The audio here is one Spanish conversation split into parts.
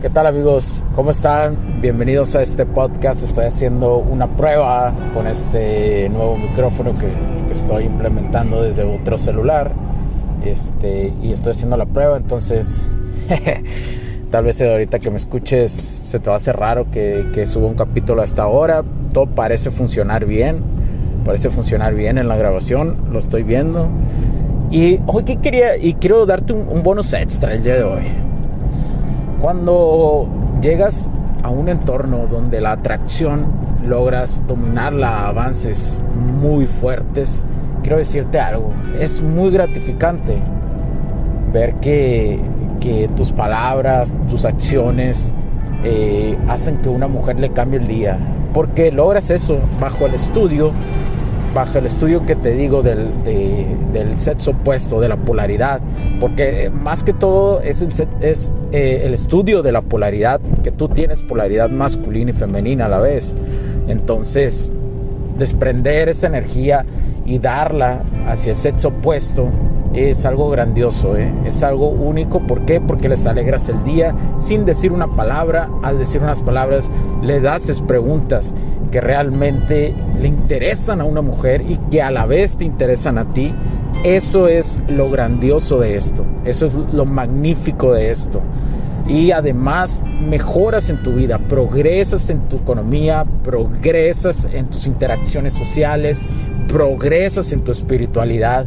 ¿Qué tal amigos? ¿Cómo están? Bienvenidos a este podcast. Estoy haciendo una prueba con este nuevo micrófono que, estoy implementando desde otro celular. Este, y estoy haciendo la prueba, entonces tal vez ahorita que me escuches se te va a hacer raro que, que suba un capítulo hasta ahora. Todo parece funcionar bien. Parece funcionar bien en la grabación. Lo estoy viendo. Y hoy que quería, y quiero darte un, un bonus extra el día de hoy cuando llegas a un entorno donde la atracción logras dominarla a avances muy fuertes, quiero decirte algo, es muy gratificante ver que, tus palabras, tus acciones eh, hacen que una mujer le cambie el día, porque logras eso bajo el estudio bajo el estudio que te digo del, del sexo opuesto, de la polaridad, porque eh, más que todo es, el, es eh, el estudio de la polaridad, que tú tienes polaridad masculina y femenina a la vez. Entonces, desprender esa energía y darla hacia el sexo opuesto es algo grandioso, ¿eh? es algo único. ¿Por qué? Porque les alegras el día sin decir una palabra. Al decir unas palabras, le das preguntas que realmente le interesan a una mujer y que a la vez te interesan a ti. Eso es lo grandioso de esto. Eso es lo magnífico de esto. Y además mejoras en tu vida, progresas en tu economía, progresas en tus interacciones sociales, progresas en tu espiritualidad.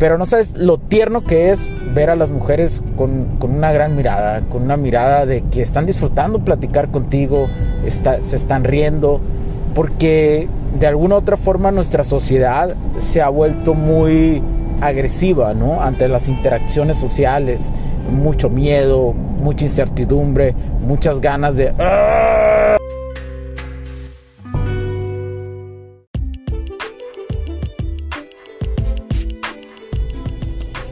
Pero no sabes lo tierno que es ver a las mujeres con, una gran mirada, con una mirada de que están disfrutando platicar contigo, se están riendo, porque de alguna otra forma nuestra sociedad se ha vuelto muy agresiva, ¿no? Ante las interacciones sociales, mucho miedo, mucha incertidumbre, muchas ganas de...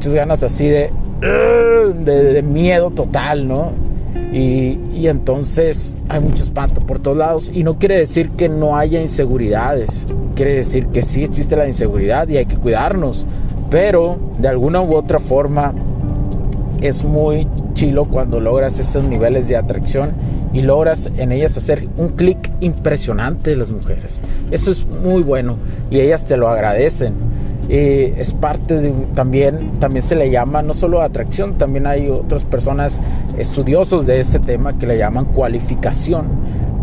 Muchas ganas así de, miedo total, ¿no? Y, y, entonces hay mucho espanto por todos lados. Y no quiere decir que no haya inseguridades. Quiere decir que sí existe la inseguridad y hay que cuidarnos. Pero de alguna u otra forma es muy chilo cuando logras esos niveles de atracción y logras en ellas hacer un clic impresionante de las mujeres. Eso es muy bueno y ellas te lo agradecen es parte de también, también se le llama no solo atracción, también hay otras personas estudiosos de este tema que le llaman cualificación.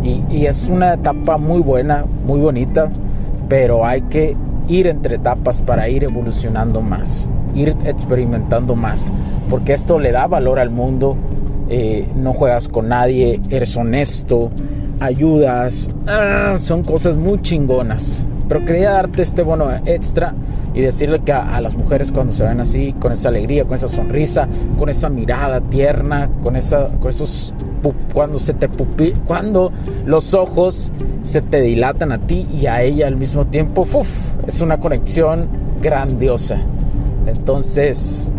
Y, y es una etapa muy buena, muy bonita, pero hay que ir entre etapas para ir evolucionando más, ir experimentando más, porque esto le da valor al mundo, eh, no juegas con nadie, eres honesto, ayudas, ah, son cosas muy chingonas Pero quería darte este bono extra y decirle que a, las mujeres cuando se ven así, con esa alegría, con esa sonrisa, con esa mirada tierna, con, esa, con esos cuando se te pupi, cuando los ojos se te dilatan a ti y a ella al mismo tiempo, uf, es una conexión grandiosa. Entonces,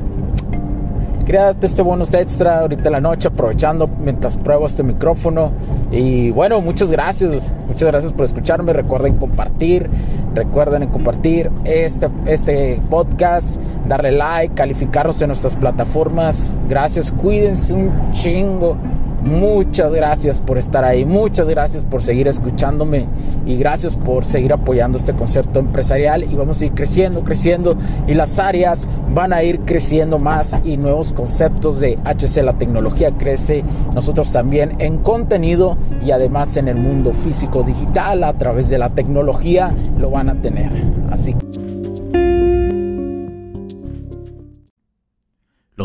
quería darte este bonus extra ahorita en la noche, aprovechando mientras pruebo este micrófono. Y bueno, muchas gracias, muchas gracias por escucharme. Recuerden compartir, recuerden compartir este, este podcast, darle like, calificarnos en nuestras plataformas. Gracias, cuídense un chingo. Muchas gracias por estar ahí, muchas gracias por seguir escuchándome y gracias por seguir apoyando este concepto empresarial y vamos a ir creciendo, creciendo y las áreas van a ir creciendo más y nuevos conceptos de HC, la tecnología crece, nosotros también en contenido y además en el mundo físico digital a través de la tecnología lo van a tener. Así